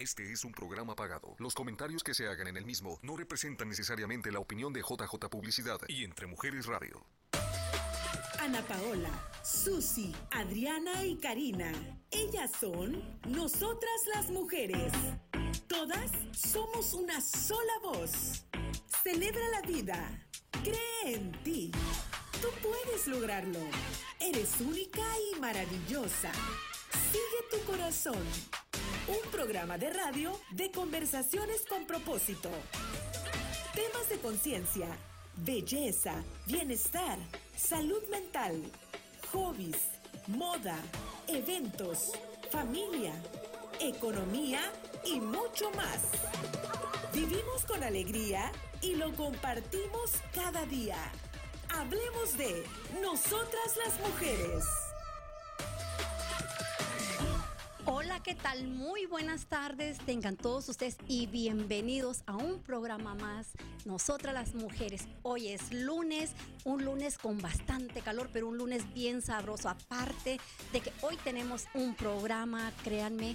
Este es un programa pagado. Los comentarios que se hagan en el mismo no representan necesariamente la opinión de JJ Publicidad y Entre Mujeres Radio. Ana Paola, Susi, Adriana y Karina. Ellas son nosotras las mujeres. Todas somos una sola voz. Celebra la vida. Cree en ti. Tú puedes lograrlo. Eres única y maravillosa. Sigue tu corazón. Un programa de radio de conversaciones con propósito. Temas de conciencia, belleza, bienestar, salud mental, hobbies, moda, eventos, familia, economía y mucho más. Vivimos con alegría y lo compartimos cada día. Hablemos de nosotras las mujeres. Hola, ¿qué tal? Muy buenas tardes, tengan todos ustedes y bienvenidos a un programa más, Nosotras las Mujeres. Hoy es lunes, un lunes con bastante calor, pero un lunes bien sabroso. Aparte de que hoy tenemos un programa, créanme,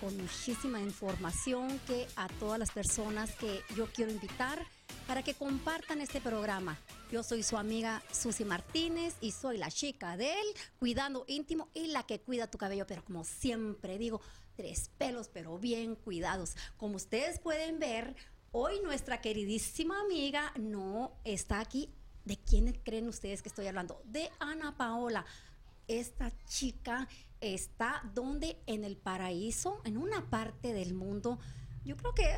con muchísima información que a todas las personas que yo quiero invitar para que compartan este programa. Yo soy su amiga Susi Martínez y soy la chica de él, cuidando íntimo y la que cuida tu cabello, pero como siempre digo, tres pelos, pero bien cuidados. Como ustedes pueden ver, hoy nuestra queridísima amiga no está aquí. ¿De quién creen ustedes que estoy hablando? De Ana Paola. Esta chica está donde en el paraíso, en una parte del mundo yo creo que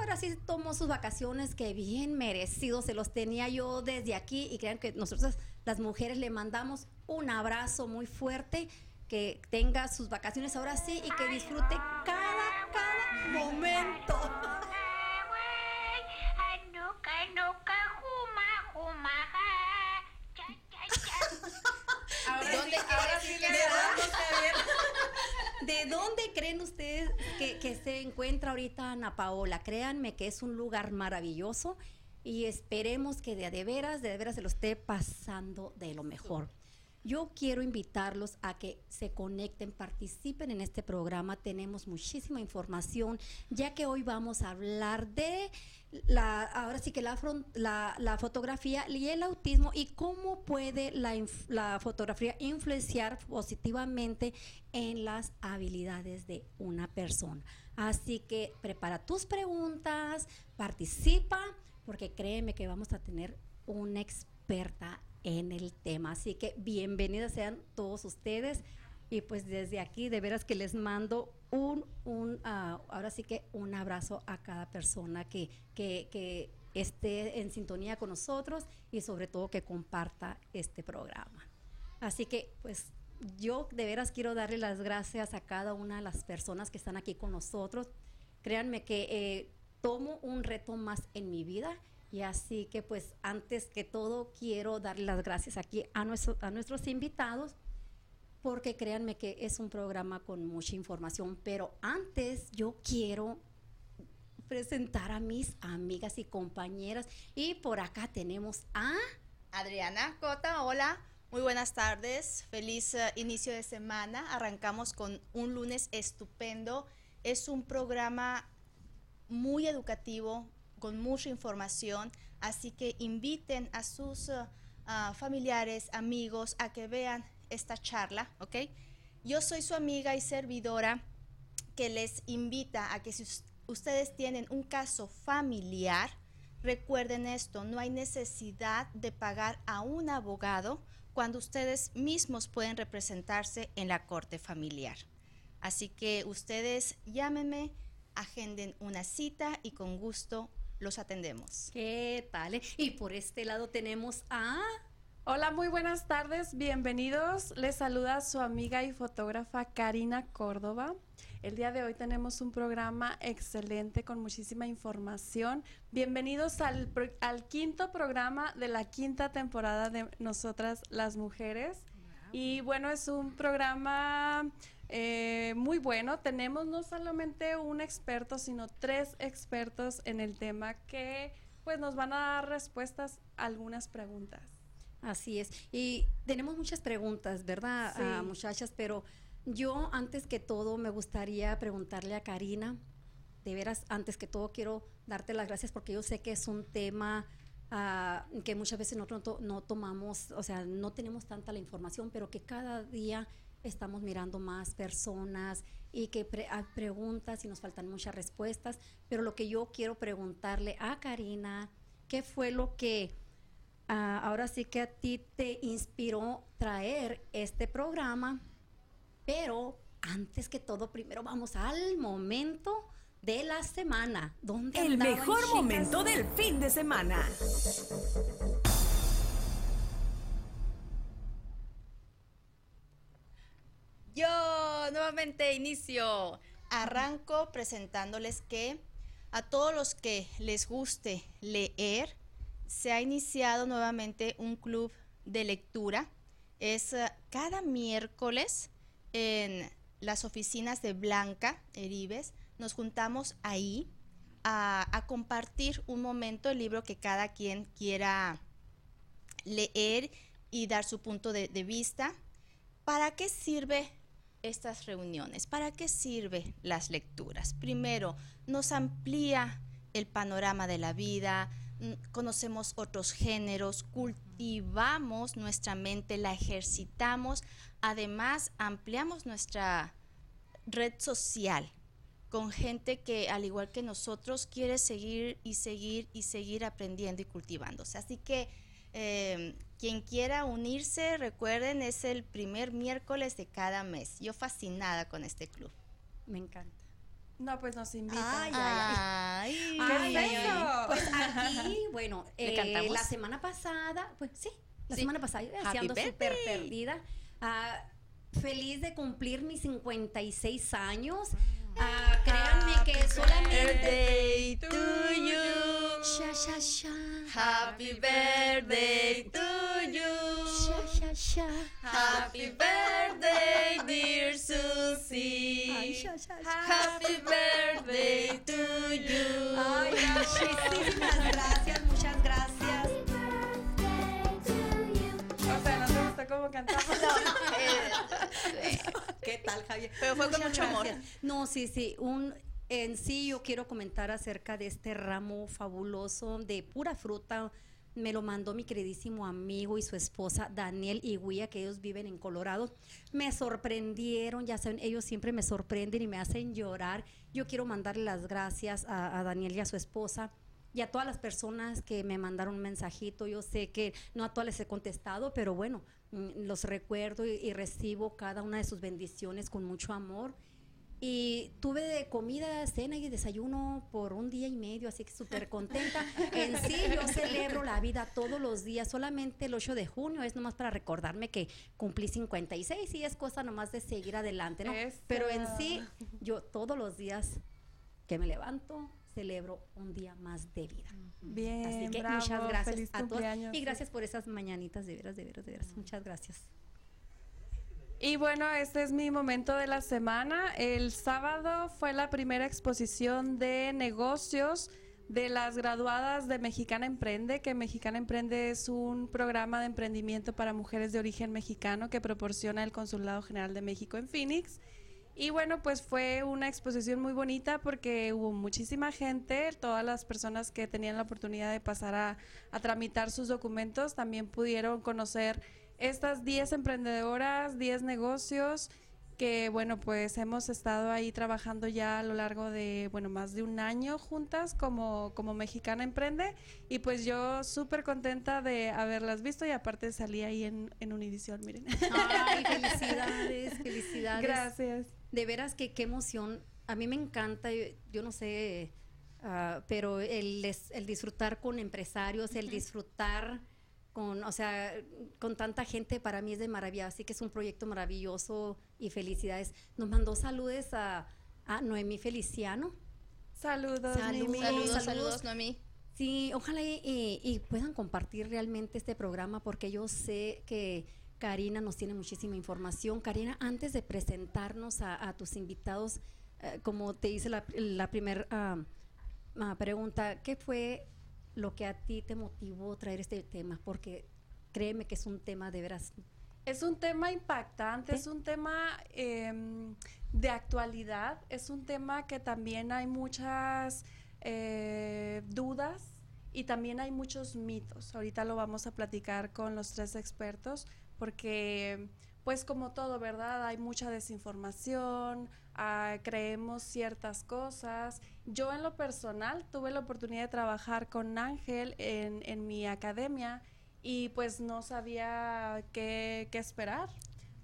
ahora sí tomó sus vacaciones que bien merecidos se los tenía yo desde aquí y crean que nosotros las mujeres le mandamos un abrazo muy fuerte que tenga sus vacaciones ahora sí y que disfrute cada cada momento ¿De dónde creen ustedes que, se encuentra ahorita Ana Paola? Créanme que es un lugar maravilloso y esperemos que de, de veras, de, veras se lo esté pasando de lo mejor. Yo quiero invitarlos a que se conecten, participen en este programa. Tenemos muchísima información, ya que hoy vamos a hablar de la, ahora sí que la, fotografía y el autismo y cómo puede la fotografía influenciar positivamente en las habilidades de una persona. Así que prepara tus preguntas, participa, porque créeme que vamos a tener una experta en el tema. Así que bienvenidas sean todos ustedes. Y pues desde aquí, de veras que les mando un, un ah, ahora sí que un abrazo a cada persona que, que, que esté en sintonía con nosotros y sobre todo que comparta este programa. Así que pues yo de veras quiero darle las gracias a cada una de las personas que están aquí con nosotros. Créanme que eh, tomo un reto más en mi vida y así que pues antes que todo quiero darle las gracias aquí a, nuestro, a nuestros invitados porque créanme que es un programa con mucha información, pero antes yo quiero presentar a mis amigas y compañeras y por acá tenemos a Adriana Cota, hola. Muy buenas tardes, feliz uh, inicio de semana. Arrancamos con un lunes estupendo. Es un programa muy educativo, con mucha información, así que inviten a sus uh, familiares, amigos a que vean esta charla, ¿ok? Yo soy su amiga y servidora que les invita a que si ustedes tienen un caso familiar, recuerden esto, no hay necesidad de pagar a un abogado cuando ustedes mismos pueden representarse en la corte familiar. Así que ustedes llámenme, agenden una cita y con gusto los atendemos. ¿Qué tal? Y por este lado tenemos a... Hola, muy buenas tardes, bienvenidos. Les saluda su amiga y fotógrafa Karina Córdoba. El día de hoy tenemos un programa excelente con muchísima información. Bienvenidos al, al quinto programa de la quinta temporada de Nosotras las Mujeres. Y bueno, es un programa eh, muy bueno. Tenemos no solamente un experto, sino tres expertos en el tema que pues nos van a dar respuestas a algunas preguntas. Así es. Y tenemos muchas preguntas, ¿verdad, muchachas? Pero yo antes que todo me gustaría preguntarle a Karina, de veras, antes que todo quiero darte las gracias porque yo sé que es un tema ah, que muchas veces no, no tomamos, o sea, no tenemos tanta la información, pero que cada día estamos mirando más personas y que hay preguntas y nos faltan muchas respuestas. Pero lo que yo quiero preguntarle a Karina, ¿qué fue lo que ah, ahora sí que a ti te inspiró traer este programa? Pero antes que todo, primero vamos al momento de la semana. ¿Dónde El mejor momento del fin de semana. Yo nuevamente inicio. Arranco presentándoles que a todos los que les guste leer, se ha iniciado nuevamente un club de lectura. Es eh, cada miércoles en las oficinas de Blanca Heribes. Nos juntamos ahí a, compartir un momento el libro que cada quien quiera leer y dar su punto de, de vista. ¿Para qué sirve estas reuniones? ¿Para qué sirve las lecturas? Primero, nos amplía el panorama de la vida, mm, conocemos otros géneros, cultivamos nuestra mente, la ejercitamos, además ampliamos nuestra red social con gente que al igual que nosotros quiere seguir y seguir y seguir aprendiendo y cultivándose. Así que eh, quien quiera unirse, recuerden, es el primer miércoles de cada mes. Yo fascinada con este club. Me encanta. No, pues nos invitan. Ay, ay, ay. ay, Pues aquí, bueno, eh, la semana pasada, pues sí, la semana pasada yo ando súper perdida. Ah, feliz de cumplir mis 56 años. Ah, créanme que solamente. to you. Sha, sha, sha. Happy birthday to you. Happy birthday, dear Susie. Ay, sha, sha, sha. Happy birthday to you. Ay, muchísimas gracias, muchas gracias. O sea, no te gusta cómo cantamos. Eh, ¿Qué tal, Javier? Pero fue con mucho amor. No, sí, sí. Un, en sí yo quiero comentar acerca de este ramo fabuloso de pura fruta. Me lo mandó mi queridísimo amigo y su esposa Daniel y Guía, que ellos viven en Colorado. Me sorprendieron, ya saben, ellos siempre me sorprenden y me hacen llorar. Yo quiero mandarle las gracias a, Daniel y a su esposa y a todas las personas que me mandaron un mensajito. Yo sé que no a todas les he contestado, pero bueno, mm, los recuerdo y recibo cada una de sus bendiciones con mucho amor. Y tuve de comida, cena y desayuno por un día y medio, así que súper contenta. en sí, yo celebro la vida todos los días, solamente el 8 de junio es nomás para recordarme que cumplí 56 y es cosa nomás de seguir adelante, ¿no? Pero en sí, yo todos los días que me levanto, celebro un día más de vida. Bien, así que muchas gracias a todos. Y gracias por esas mañanitas, de veras, de veras, de veras. Muchas gracias. Y bueno, este es mi momento de la semana. El sábado fue la primera exposición de negocios de las graduadas de Mexicana Emprende, que Mexicana Emprende es un programa de emprendimiento para mujeres de origen mexicano que proporciona el Consulado General de México en Phoenix. Y bueno, pues fue una exposición muy bonita porque hubo muchísima gente, todas las personas que tenían la oportunidad de pasar a, a tramitar sus documentos también pudieron conocer estas 10 emprendedoras, 10 negocios que bueno, pues hemos estado ahí trabajando ya a lo largo de, bueno, más de un año juntas como, como Mexicana Emprende y pues yo súper contenta de haberlas visto y aparte salí ahí en, en Univision, miren. Ay, felicidades, felicidades. Gracias. De veras que qué emoción. A mí me encanta, yo, no sé, uh, pero el, el disfrutar con empresarios, el disfrutar con, o sea, con tanta gente, para mí es de maravilla. Así que es un proyecto maravilloso y felicidades. Nos mandó saludos a, Noemí Feliciano. Saludos, saludos, saludos, saludos, Noemí. Sí, ojalá y, puedan compartir realmente este programa porque yo sé que Karina nos tiene muchísima información. Karina, antes de presentarnos a, tus invitados, eh, como te hice la, primera ah, ah, pregunta, ¿qué fue lo que a ti te motivó traer este tema, porque créeme que es un tema de veras. Es un tema impactante, es un tema em, de actualidad. Es un tema que también hay muchas eh, dudas y también hay muchos mitos. Ahorita lo vamos a platicar con los tres expertos porque pues como todo, ¿verdad? Hay mucha desinformación, ah, creemos ciertas cosas. Yo en lo personal tuve la oportunidad de trabajar con Ángel en, en mi academia y pues no sabía qué, qué esperar,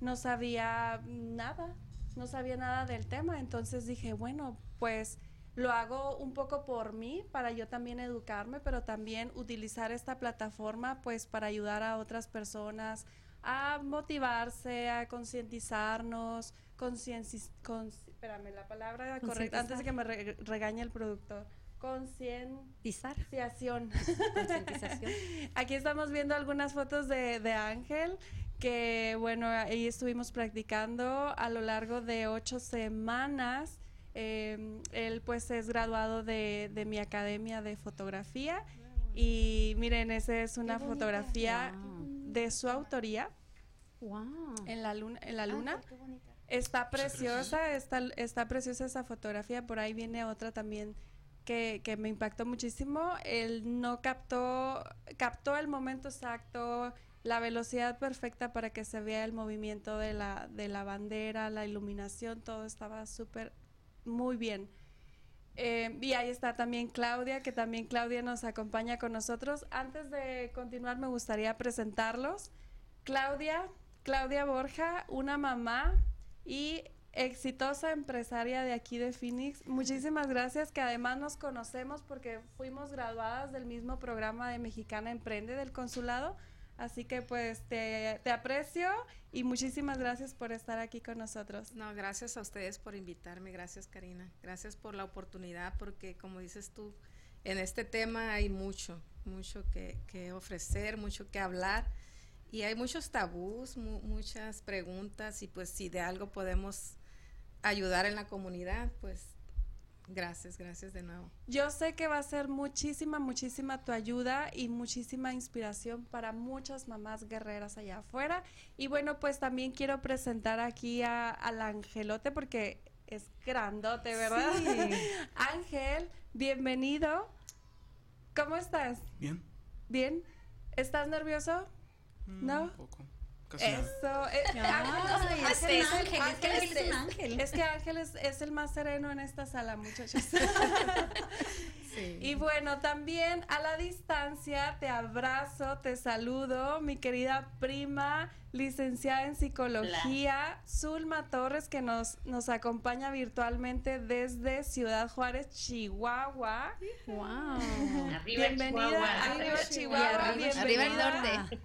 no sabía nada, no sabía nada del tema, entonces dije, bueno, pues lo hago un poco por mí, para yo también educarme, pero también utilizar esta plataforma pues para ayudar a otras personas a motivarse, a concientizarnos, espérame, la palabra correcta, antes de que me regañe el productor. Concientización. Concientización. Aquí estamos viendo algunas fotos de, de, Ángel, que bueno, ahí estuvimos practicando a lo largo de ocho semanas. Eh, él pues es graduado de, de, mi academia de fotografía. Y miren, esa es una fotografía de su autoría. Wow. En la luna. En la luna. está preciosa, está, está preciosa esa fotografía. Por ahí viene otra también que, me impactó muchísimo. Él no captó, captó el momento exacto, la velocidad perfecta para que se vea el movimiento de la, de la bandera, la iluminación, todo estaba súper, muy bien. Eh, y ahí está también Claudia, que también Claudia nos acompaña con nosotros. Antes de continuar, me gustaría presentarlos. Claudia, Claudia Borja, una mamá y exitosa empresaria de aquí de Phoenix. Muchísimas gracias, que además nos conocemos porque fuimos graduadas del mismo programa de Mexicana Emprende del consulado. Así que pues te, aprecio y muchísimas gracias por estar aquí con nosotros. No, gracias a ustedes por invitarme, gracias Karina, gracias por la oportunidad porque como dices tú, en este tema hay mucho, mucho que, que ofrecer, mucho que hablar y hay muchos tabús, mu muchas preguntas y pues si de algo podemos ayudar en la comunidad, pues gracias, gracias de nuevo. Yo sé que va a ser muchísima, muchísima tu ayuda y muchísima inspiración para muchas mamás guerreras allá afuera. Y bueno, pues también quiero presentar aquí a, al Angelote porque es grandote, ¿verdad? Ángel, bienvenido. ¿Cómo estás? Bien. ¿Bien? ¿Estás nervioso? Mm, ¿No? Un poco. Eso, es, es, ángel, es, que Ángel es, el más sereno en esta sala, muchachos. Y bueno, también a la distancia te abrazo, te saludo, mi querida prima, licenciada en psicología, Zulma Torres, que nos, nos acompaña virtualmente desde Ciudad Juárez, Chihuahua. Wow. Bienvenida, arriba Chihuahua, arriba, el norte.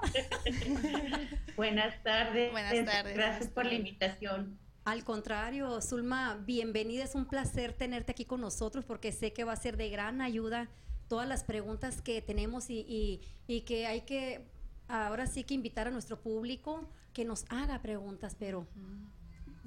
Buenas tardes. Buenas tardes. Gracias por la invitación. Al contrario, Zulma, bienvenida. Es un placer tenerte aquí con nosotros porque sé que va a ser de gran ayuda todas las preguntas que tenemos y, y, que hay que ahora sí que invitar a nuestro público que nos haga preguntas, pero...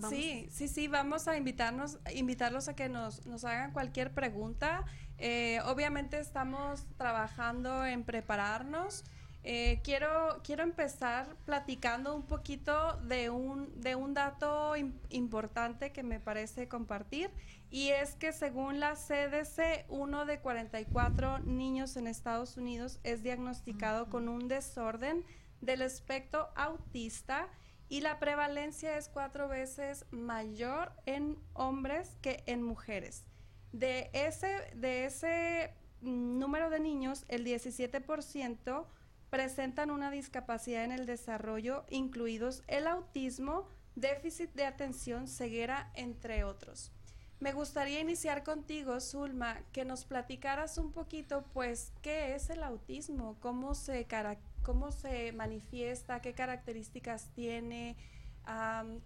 Sí, sí, sí, vamos a invitarnos, invitarlos a que nos, nos hagan cualquier pregunta. Eh, obviamente estamos trabajando en prepararnos. Eh, quiero, quiero empezar platicando un poquito de un, de un dato importante que me parece compartir y es que según la CDC, uno de 44 niños en Estados Unidos es diagnosticado con un desorden del espectro autista y la prevalencia es cuatro veces mayor en hombres que en mujeres. De ese, de ese mm, número de niños, el 17% presentan una discapacidad en el desarrollo, incluidos el autismo, déficit de atención, ceguera, entre otros. Me gustaría iniciar contigo, Zulma, que nos platicaras un poquito, pues, qué es el autismo, cómo se, cómo se manifiesta, qué características tiene,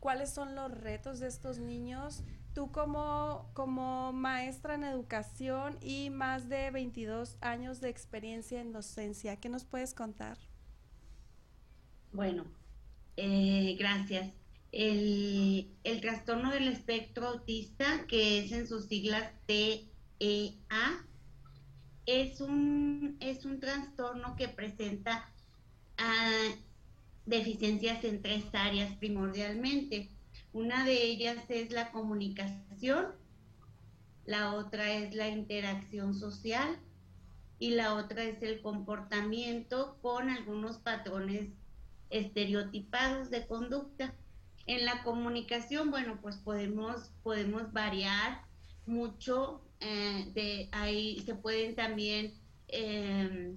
cuáles son los retos de estos niños Tú como, como maestra en educación y más de 22 años de experiencia en docencia, ¿qué nos puedes contar? Bueno, eh, gracias. El, el, trastorno del espectro autista, que es en sus siglas TEA, es un, es un trastorno que presenta ah, deficiencias en tres áreas primordialmente. Una de ellas es la comunicación, la otra es la interacción social y la otra es el comportamiento con algunos patrones estereotipados de conducta. En la comunicación, bueno, pues podemos, podemos variar mucho, eh, de ahí se pueden también, em,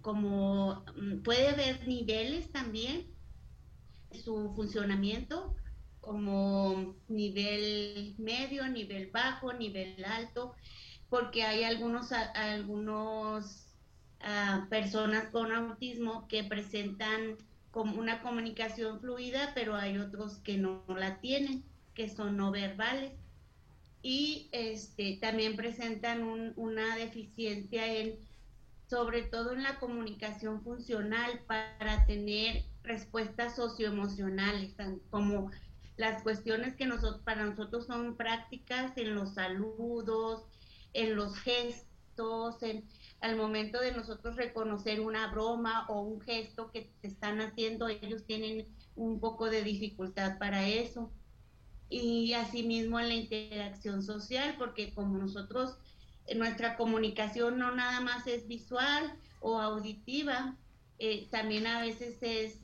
como mm, puede haber niveles también, su funcionamiento, como nivel medio, nivel bajo, nivel alto, porque hay algunos, algunos uh, personas con autismo que presentan como una comunicación fluida, pero hay otros que no la tienen, que son no verbales. Y este, también presentan una deficiencia en, sobre todo en la comunicación funcional, para tener respuestas socioemocionales, como las cuestiones que nosotros, para nosotros son prácticas en los saludos, en los gestos, en, al momento de nosotros reconocer una broma o un gesto que te están haciendo, ellos tienen un poco de dificultad para eso. Y asimismo en la interacción social, porque como nosotros, nuestra comunicación no nada más es visual o auditiva, eh, también a veces es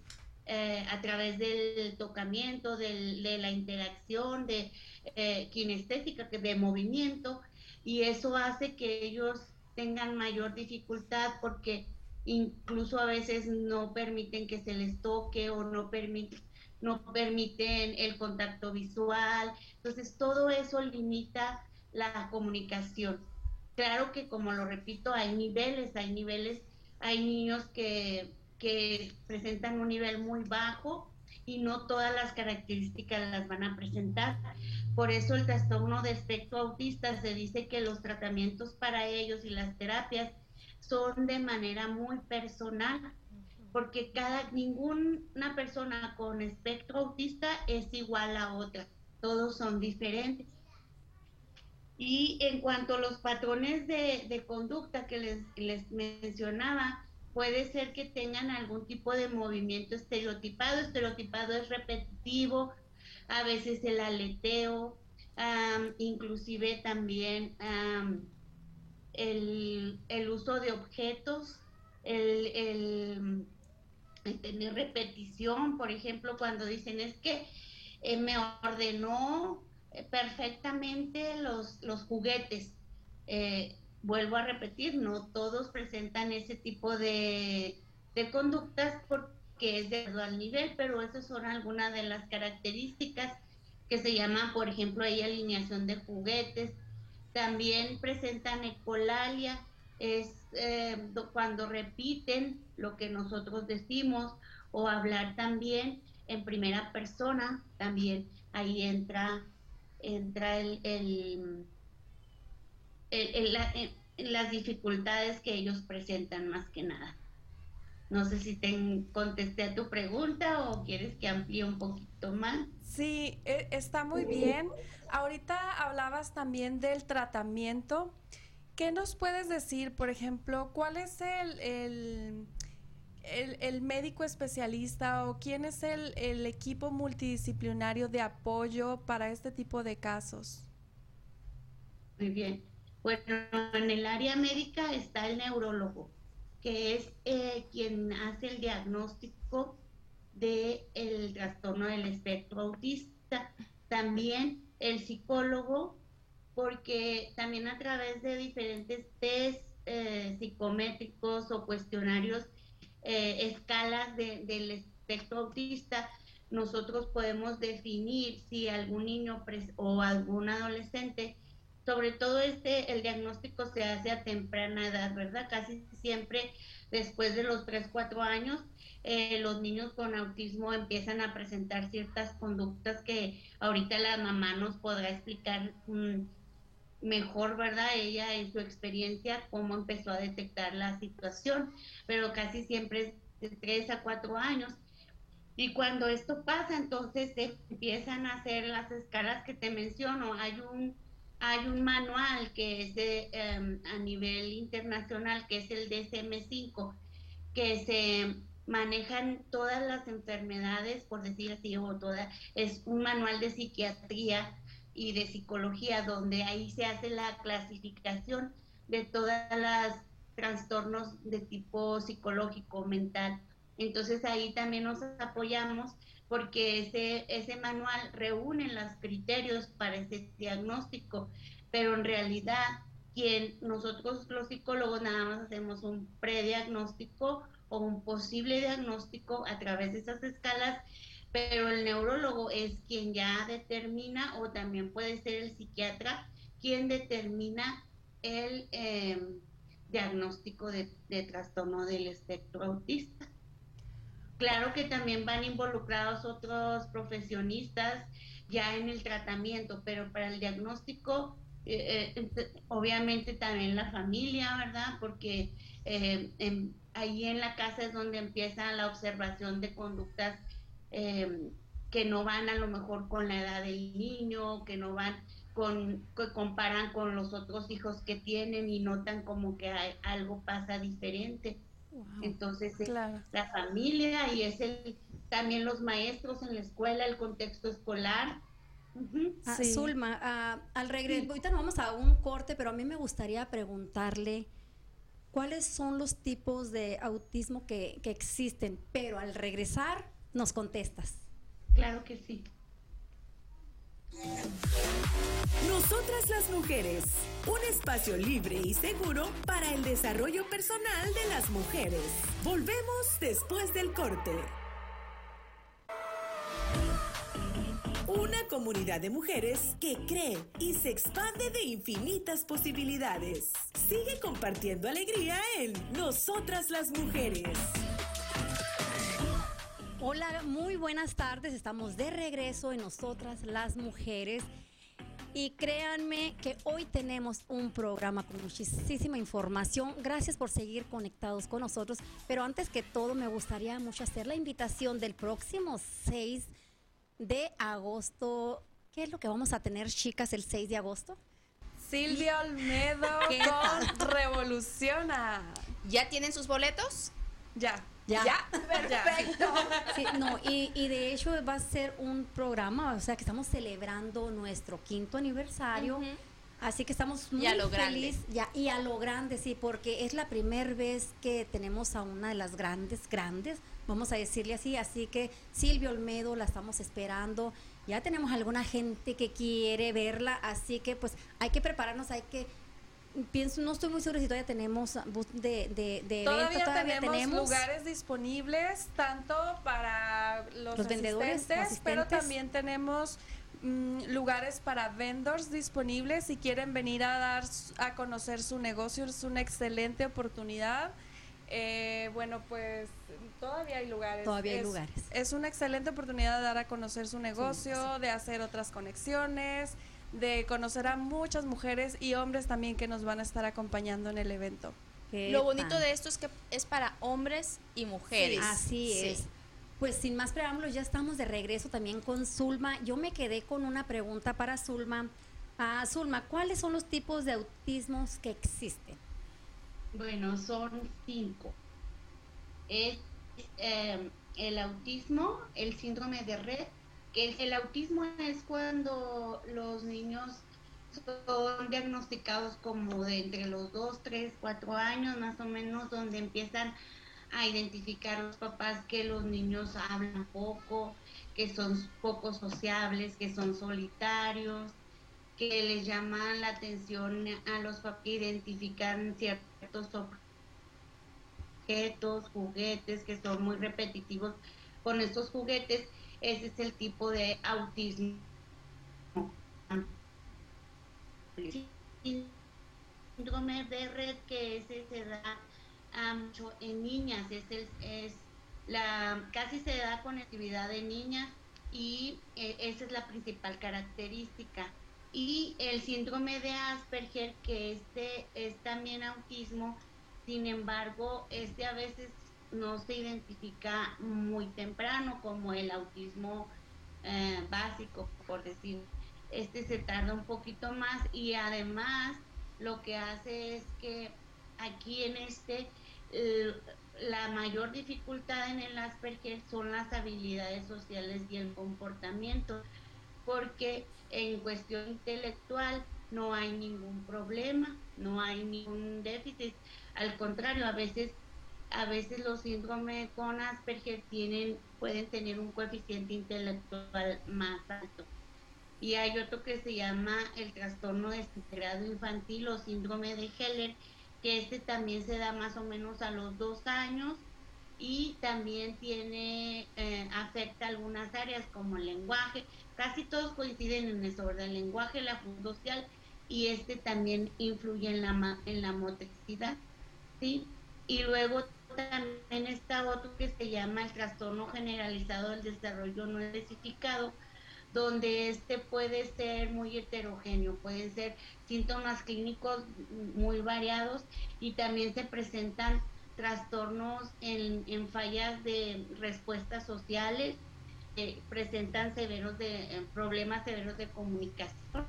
eh, a través del tocamiento, de la interacción, de eh, kinestésica, de movimiento, y eso hace que ellos tengan mayor dificultad porque incluso a veces no permiten que se les toque o no permiten no permiten el contacto visual. Entonces, todo eso limita la comunicación. Claro que, como lo repito, hay niveles, hay niveles, hay niños que, que presentan un nivel muy bajo y no todas las características las van a presentar. Por eso el trastorno de espectro autista se dice que los tratamientos para ellos y las terapias son de manera muy personal, porque cada ninguna persona con espectro autista es igual a otra, todos son diferentes. Y en cuanto a los patrones de, conducta que les, les mencionaba, puede ser que tengan algún tipo de movimiento estereotipado. Estereotipado es repetitivo, a veces el aleteo, inclusive también el, uso de objetos, el, tener repetición, por ejemplo, cuando dicen es que eh, me ordenó perfectamente los, los juguetes. Eh, vuelvo a repetir, no todos presentan ese tipo de, de conductas porque que es de al nivel, pero esas son algunas de las características que se llaman, por ejemplo, ahí alineación de juguetes. También presentan ecolalia, es eh, cuando repiten lo que nosotros decimos o hablar también en primera persona, también ahí entra, entra el, el, las dificultades que ellos presentan más que nada. No sé si te contesté a tu pregunta o quieres que amplíe un poquito más. Sí, e, está muy bien. Ahorita hablabas también del tratamiento. ¿Qué nos puedes decir, por ejemplo, cuál es el, el, el, médico especialista o quién es el, el equipo multidisciplinario de apoyo para este tipo de casos? Muy bien. Bueno, en el área médica está el neurólogo que es eh, quien hace el diagnóstico del el trastorno del espectro autista. También el psicólogo, porque también a través de diferentes test eh, psicométricos o cuestionarios, eh, escalas del espectro autista, nosotros podemos definir si algún niño o algún adolescente sobre todo este, el diagnóstico se hace a temprana edad, ¿verdad? Casi siempre después de los 3, 4 años, eh, los niños con autismo empiezan a presentar ciertas conductas que ahorita la mamá nos podrá explicar mm, mejor, ¿verdad? Ella en su experiencia, cómo empezó a detectar la situación, pero casi siempre es de 3 a 4 años. Y cuando esto pasa, entonces se empiezan a hacer las escalas que te menciono. Hay un hay un manual que es em, a nivel internacional, que es el DSM-5, que se manejan todas las enfermedades, por decir así, o toda, es un manual de psiquiatría y de psicología donde ahí se hace la clasificación de todas las trastornos de tipo psicológico, mental. Entonces ahí también nos apoyamos porque ese, ese manual reúne los criterios para ese diagnóstico, pero en realidad quien nosotros los psicólogos nada más hacemos un prediagnóstico o un posible diagnóstico a través de esas escalas, pero el neurólogo es quien ya determina o también puede ser el psiquiatra quien determina el em, diagnóstico de, trastorno del espectro autista. Claro que también van involucrados otros profesionistas ya en el tratamiento, pero para el diagnóstico, eh, eh, obviamente también la familia, ¿verdad? Porque eh, ahí en la casa es donde empieza la observación de conductas que no van a lo mejor con la edad del niño, que no van con, que comparan con los otros hijos que tienen y notan como que hay, algo pasa diferente. Entonces, es la familia y es el, también los maestros en la escuela, el contexto escolar. Ah, Zulma, ah, al regreso, ahorita nos vamos a un corte, pero a mí me gustaría preguntarle cuáles son los tipos de autismo que, que existen, pero al regresar nos contestas. Claro que sí. Nosotras las mujeres, un espacio libre y seguro para el desarrollo personal de las mujeres. Volvemos después del corte. Una comunidad de mujeres que cree y se expande de infinitas posibilidades. Sigue compartiendo alegría en Nosotras las mujeres. Hola, muy buenas tardes. Estamos de regreso en Nosotras las Mujeres. Y créanme que hoy tenemos un programa con muchísima información. Gracias por seguir conectados con nosotros. Pero antes que todo, me gustaría mucho hacer la invitación del próximo 6 de agosto. ¿Qué es lo que vamos a tener, chicas, el 6 de agosto? Silvia Olmedo con Revoluciona. ¿Ya tienen sus boletos? Ya. Ya. Perfecto. Sí, no, y, y, de hecho va a ser un programa, o sea, que estamos celebrando nuestro quinto aniversario. Así que estamos muy felices. Ya, y a lo grande, sí, porque es la primera vez que tenemos a una de las grandes, grandes, vamos a decirle así. Así que Silvia Olmedo la estamos esperando. Ya tenemos alguna gente que quiere verla, así que pues hay que prepararnos, hay que pienso, no estoy muy segura si todavía tenemos de, de, de todavía, todavía tenemos, lugares disponibles, tanto para los, vendedores, pero también tenemos mm, lugares para vendors disponibles. Si quieren venir a dar a conocer su negocio, es una excelente oportunidad. Eh, bueno, pues todavía hay lugares. Todavía hay lugares. Es una excelente oportunidad de dar a conocer su negocio, de hacer otras conexiones de conocer a muchas mujeres y hombres también que nos van a estar acompañando en el evento. Lo bonito de esto es que es para hombres y mujeres. así es. Pues sin más preámbulos, ya estamos de regreso también con Zulma. Yo me quedé con una pregunta para Zulma. Ah, Zulma, ¿cuáles son los tipos de autismos que existen? Bueno, son cinco. Es eh, el autismo, el síndrome de red, el, autismo es cuando los niños son diagnosticados como de entre los 2, 3, 4 años más o menos, donde empiezan a identificar los papás que los niños hablan poco, que son poco sociables, que son solitarios, que les llaman la atención a los papás que identifican ciertos objetos, juguetes que son muy repetitivos. Con estos juguetes ese es el tipo de autismo. Síndrome de red que ese se da mucho en niñas, es, es la casi se da con actividad de niñas y eh, esa es la principal característica. Y el síndrome de Asperger, que este es también autismo, sin embargo, este a veces no se identifica muy temprano como el autismo eh, básico, por decir. Este se tarda un poquito más y además lo que hace es que aquí en este la mayor dificultad en el Asperger son las habilidades sociales y el comportamiento, porque en cuestión intelectual no hay ningún problema, no hay ningún déficit. Al contrario, a veces a veces los síndromes con Asperger tienen pueden tener un coeficiente intelectual más alto. Y hay otro que se llama el trastorno desintegrado infantil o síndrome de Heller, que este también se da más o menos a los dos años y también tiene eh, afecta algunas áreas como el lenguaje. Casi todos coinciden en eso verdad el lenguaje la función social y este también influye en la en la motricidad sí y luego también está otro que se llama el trastorno generalizado del desarrollo no especificado donde este puede ser muy heterogéneo, pueden ser síntomas clínicos muy variados y también se presentan trastornos en, fallas de respuestas sociales, presentan severos de eh, problemas severos de comunicación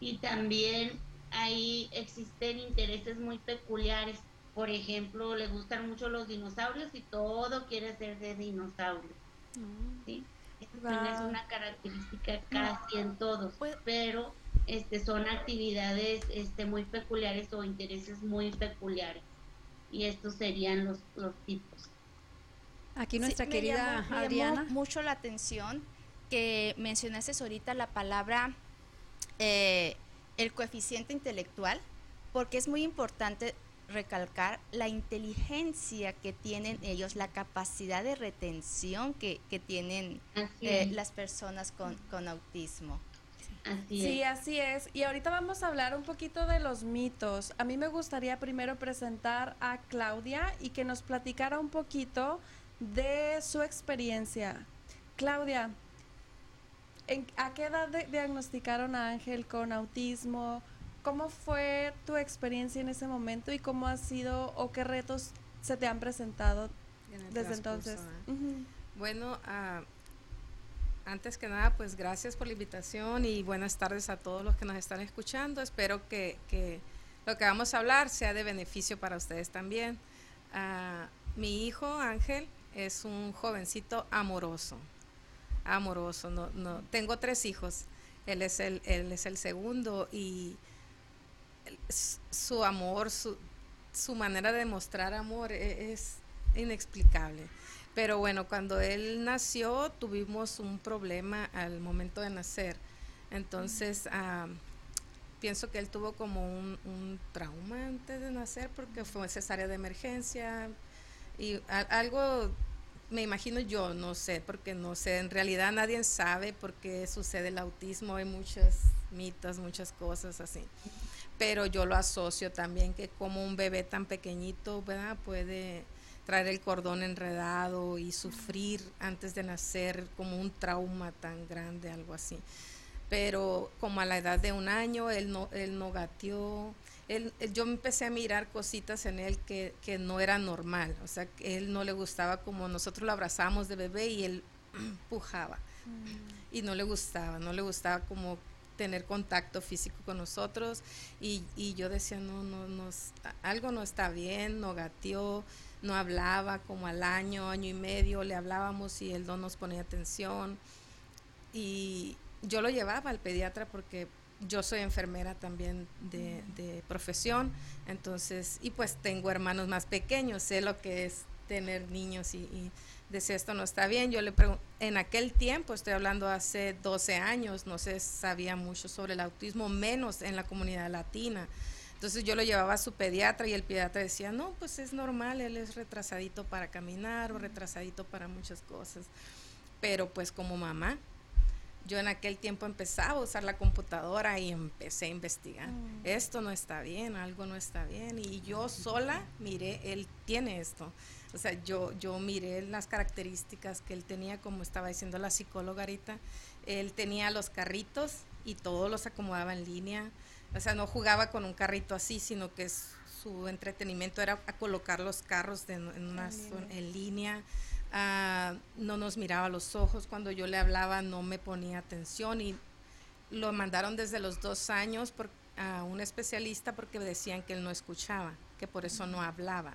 y también ahí existen intereses muy peculiares. Por ejemplo, le gustan mucho los dinosaurios y todo quiere ser de dinosaurio. Mm. ¿sí? Es una característica casi en todos, pues pero este son actividades este muy peculiares o intereses muy peculiares. Y estos serían los, los tipos. Aquí nuestra querida Adriana. mucho la atención que mencionaste ahorita la palabra eh, el coeficiente intelectual, porque es muy importante recalcar la inteligencia que tienen ellos, la capacidad de retención que, tienen eh, las personas con, autismo. sí, así es. Y ahorita vamos a hablar un poquito de los mitos. A mí me gustaría primero presentar a Claudia y que nos platicara un poquito de su experiencia. Claudia, ¿a qué edad diagnosticaron a Ángel con autismo? ¿Cómo fue tu experiencia en ese momento y cómo ha sido o qué retos se te han presentado desde entonces? Bueno, ah, antes que nada, pues gracias por la invitación y buenas tardes a todos los que nos están escuchando. Espero que, lo que vamos a hablar sea de beneficio para ustedes también. Ah, mi hijo Ángel es un jovencito amoroso, amoroso. No, no, tengo tres hijos. Él es el, él es el segundo y su amor, su, su manera de mostrar amor e, es, inexplicable. Pero bueno, cuando él nació tuvimos un problema al momento de nacer. Entonces, pienso que él tuvo como un, un, trauma antes de nacer porque fue cesárea de emergencia y algo, me imagino yo, no sé, porque no sé, en realidad nadie sabe por qué sucede el autismo, hay muchos mitos, muchas cosas así pero yo lo asocio también que como un bebé tan pequeñito, ¿verdad? Puede traer el cordón enredado y sufrir antes de nacer como un trauma tan grande, algo así. Pero como a la edad de un año, él no, él no gateó. Él, yo empecé a mirar cositas en él que, que no era normal. O sea, que él no le gustaba como nosotros lo abrazamos de bebé y él pujaba. Mm. Y no le gustaba, no le gustaba como tener contacto físico con nosotros y, y yo decía, no, no, nos, algo no está bien, no gateó, no hablaba como al año, año y medio, le hablábamos y él no nos ponía atención. Y yo lo llevaba al pediatra porque yo soy enfermera también de, de profesión, entonces, y pues tengo hermanos más pequeños, sé lo que es tener niños y decía esto no está bien. Yo le en aquel tiempo, estoy hablando hace 12 años, no se sabía mucho sobre el autismo, menos en la comunidad latina. Entonces yo lo llevaba a su pediatra y el pediatra decía, no, pues es normal, él es retrasadito para caminar o retrasadito para muchas cosas. Pero pues como mamá, yo en aquel tiempo empezaba a usar la computadora y empecé a investigar. Mm. Esto no está bien, algo no está bien. Y yo sola miré, él tiene esto. O sea, yo, yo miré las características que él tenía, como estaba diciendo la psicóloga ahorita. Él tenía los carritos y todos los acomodaba en línea. O sea, no jugaba con un carrito así, sino que su entretenimiento era a colocar los carros en, una en línea. Ah, no nos miraba a los ojos. Cuando yo le hablaba no me ponía atención y lo mandaron desde los dos años a un especialista porque decían que él no escuchaba, que por eso no hablaba.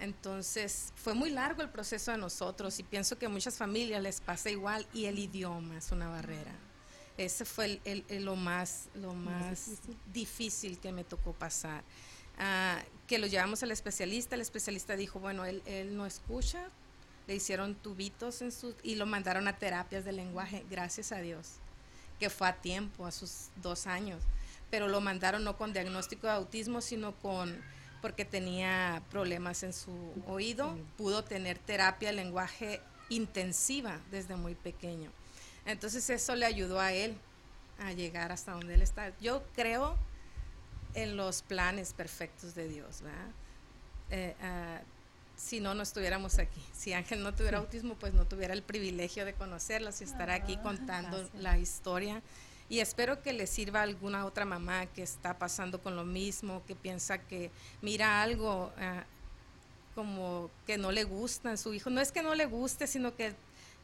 Entonces fue muy largo el proceso a nosotros y pienso que a muchas familias les pasa igual y el idioma es una barrera. Ese fue el, lo más, lo más, difícil. que me tocó pasar. Ah, que lo llevamos al especialista, el especialista dijo, bueno, él, él no escucha, le hicieron tubitos en su, y lo mandaron a terapias de lenguaje, gracias a Dios, que fue a tiempo, a sus dos años, pero lo mandaron no con diagnóstico de autismo, sino con porque tenía problemas en su oído, pudo tener terapia lenguaje intensiva desde muy pequeño. Entonces eso le ayudó a él a llegar hasta donde él está. Yo creo en los planes perfectos de Dios, ¿verdad? Eh, ah, si no, no estuviéramos aquí. Si Ángel no tuviera autismo, pues no tuviera el privilegio de conocerlos y estar aquí ah, contando la historia y espero que le sirva a alguna otra mamá que está pasando con lo mismo, que piensa que mira algo ah, como que no le gusta en su hijo. No es que no le guste, sino que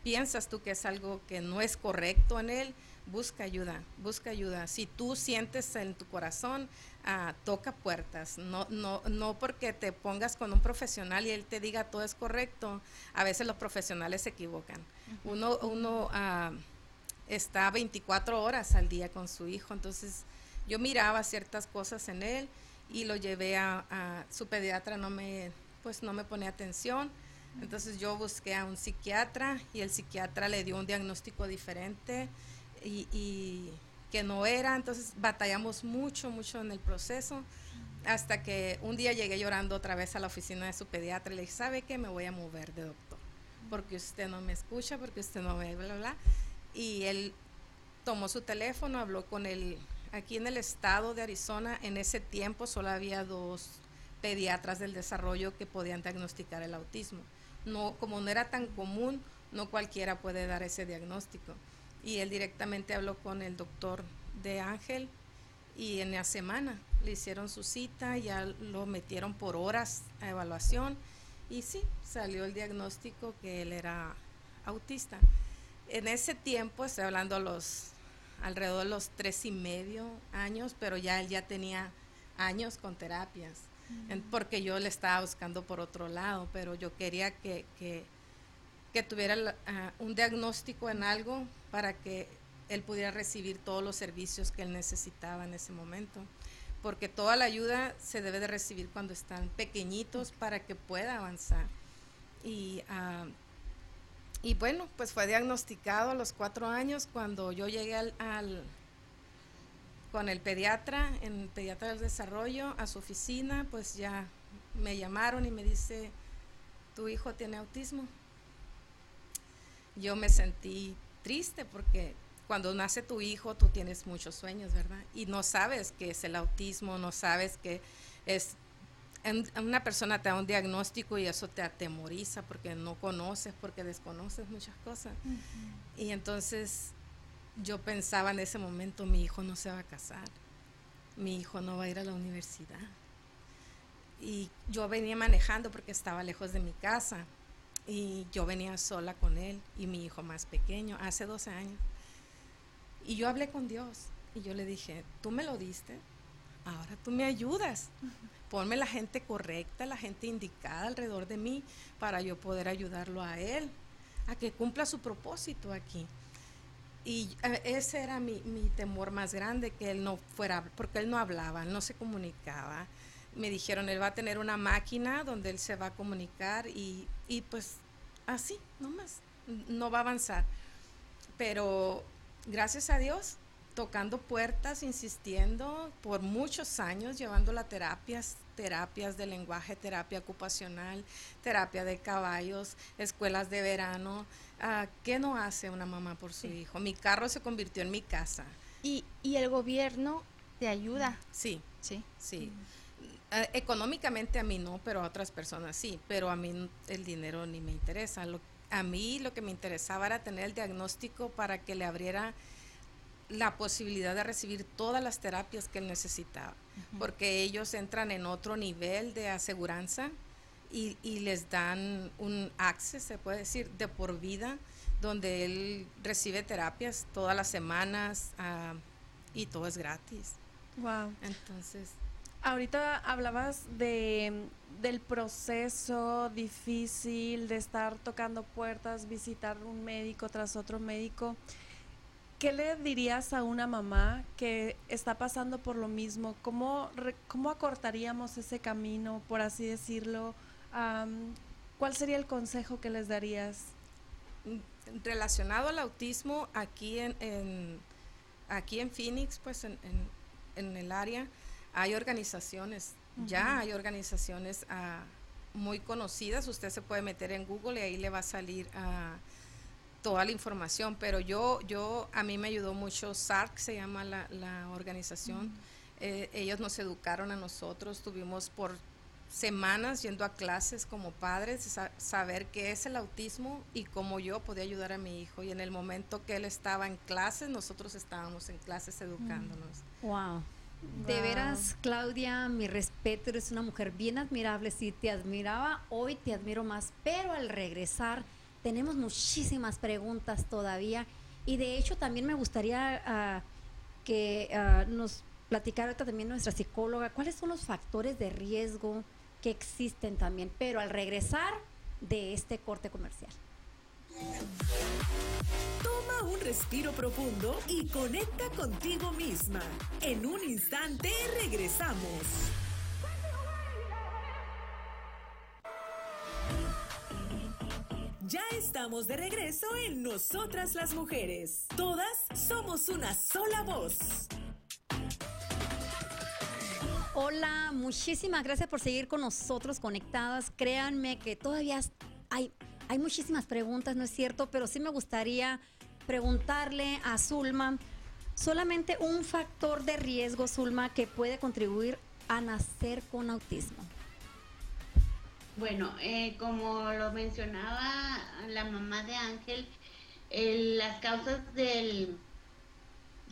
piensas tú que es algo que no es correcto en él. Busca ayuda, busca ayuda. Si tú sientes en tu corazón, ah, toca puertas. No, no, no porque te pongas con un profesional y él te diga todo es correcto. A veces los profesionales se equivocan. Uno, uno uh, está 24 horas al día con su hijo. Entonces yo miraba ciertas cosas en él y lo llevé a, su pediatra, no me, pues no me pone atención. Entonces yo busqué a un psiquiatra y el psiquiatra le dio un diagnóstico diferente y, que no era. Entonces batallamos mucho, mucho en el proceso hasta que un día llegué llorando otra vez a la oficina de su pediatra y le dije, ¿sabe qué? Me voy a mover de doctor porque usted no me escucha, porque usted no me bla, bla, bla y él tomó su teléfono, habló con él. Aquí en el estado de Arizona, en ese tiempo solo había dos pediatras del desarrollo que podían diagnosticar el autismo. No, como no era tan común, no cualquiera puede dar ese diagnóstico. Y él directamente habló con el doctor de Ángel y en la semana le hicieron su cita, ya lo metieron por horas a evaluación y sí, salió el diagnóstico que él era autista en ese tiempo, estoy hablando los alrededor de los tres y medio años, pero ya él ya tenía años con terapias, porque yo le estaba buscando por otro lado, pero yo quería que, que, tuviera ah, un diagnóstico en algo para que él pudiera recibir todos los servicios que él necesitaba en ese momento, porque toda la ayuda se debe de recibir cuando están pequeñitos para que pueda avanzar. Y uh, y bueno, pues fue diagnosticado a los cuatro años cuando yo llegué al, con el pediatra, en el pediatra del desarrollo, a su oficina, pues ya me llamaron y me dice, tu hijo tiene autismo. Yo me sentí triste porque cuando nace tu hijo tú tienes muchos sueños, ¿verdad? Y no sabes qué es el autismo, no sabes que es una persona te da un diagnóstico y eso te atemoriza porque no conoces, porque desconoces muchas cosas. Y entonces yo pensaba en ese momento, mi hijo no se va a casar, mi hijo no va a ir a la universidad. Y yo venía manejando porque estaba lejos de mi casa y yo venía sola con él y mi hijo más pequeño, hace 12 años. Y yo hablé con Dios y yo le dije, tú me lo diste, ahora tú me ayudas ponme la gente correcta, la gente indicada alrededor de mí para yo poder ayudarlo a él, a que cumpla su propósito aquí. Y eh, ese era mi, temor más grande, que él no fuera, porque él no hablaba, no se comunicaba. Me dijeron, él va a tener una máquina donde él se va a comunicar y, y pues así, nomás, no va a avanzar. Pero gracias a Dios, tocando puertas, insistiendo por muchos años, llevando las terapias, terapias de lenguaje, terapia ocupacional, terapia de caballos, escuelas de verano. Ah, ¿Qué no hace una mamá por su hijo? Mi carro se convirtió en mi casa. ¿Y, y el gobierno te ayuda? Sí, sí, sí. Ah, económicamente a mí no, pero a otras personas sí, pero a mí el dinero ni me interesa. a mí lo que me interesaba era tener el diagnóstico para que le abriera la posibilidad de recibir todas las terapias que él necesitaba, porque ellos entran en otro nivel de aseguranza y, les dan un acceso, se puede decir, de por vida, donde él recibe terapias todas las semanas ah, y todo es gratis. Wow. Entonces. Ahorita hablabas de del proceso difícil de estar tocando puertas, visitar un médico tras otro médico. ¿Qué le dirías a una mamá que está pasando por lo mismo? ¿Cómo, cómo acortaríamos ese camino, por así decirlo? ¿Cuál sería el consejo que les darías? Mm, relacionado al autismo, aquí en, aquí en Phoenix, pues en, en el área, hay organizaciones ya hay organizaciones ah, muy conocidas, usted se puede meter en Google y ahí le va a salir ah, toda la información, pero yo, yo, a mí me ayudó mucho SARC, se llama la, organización, eh, ellos nos educaron a nosotros, tuvimos por semanas yendo a clases como padres, saber qué es el autismo y cómo yo podía ayudar a mi hijo. Y en el momento que él estaba en clases, nosotros estábamos en clases educándonos. Wow. De veras, Claudia, mi respeto, eres una mujer bien admirable. Si te admiraba, hoy te admiro más. Pero al regresar, tenemos muchísimas preguntas todavía. Y de hecho, también me gustaría ah, que ah, nos platicara también nuestra psicóloga cuáles son los factores de riesgo que existen también. Pero al regresar de este corte comercial. Toma un respiro profundo y conecta contigo misma. En un instante regresamos. Ya estamos de regreso en Nosotras las Mujeres. Todas somos una sola voz. Hola, muchísimas gracias por seguir con nosotros conectadas. Créanme que todavía hay hay muchísimas preguntas, ¿no es cierto? Pero sí me gustaría preguntarle a Zulma solamente un factor de riesgo, Zulma, que puede contribuir a nacer con autismo. Bueno, eh, como lo mencionaba la mamá de Ángel, las causas del,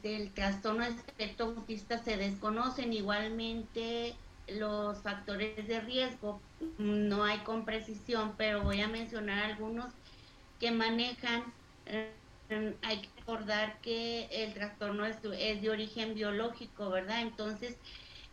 del trastorno de espectro autista se desconocen. Igualmente, los factores de riesgo no hay con precisión, pero voy a mencionar algunos que manejan. Eh, hay que recordar que el trastorno es, de origen biológico, ¿verdad? Entonces,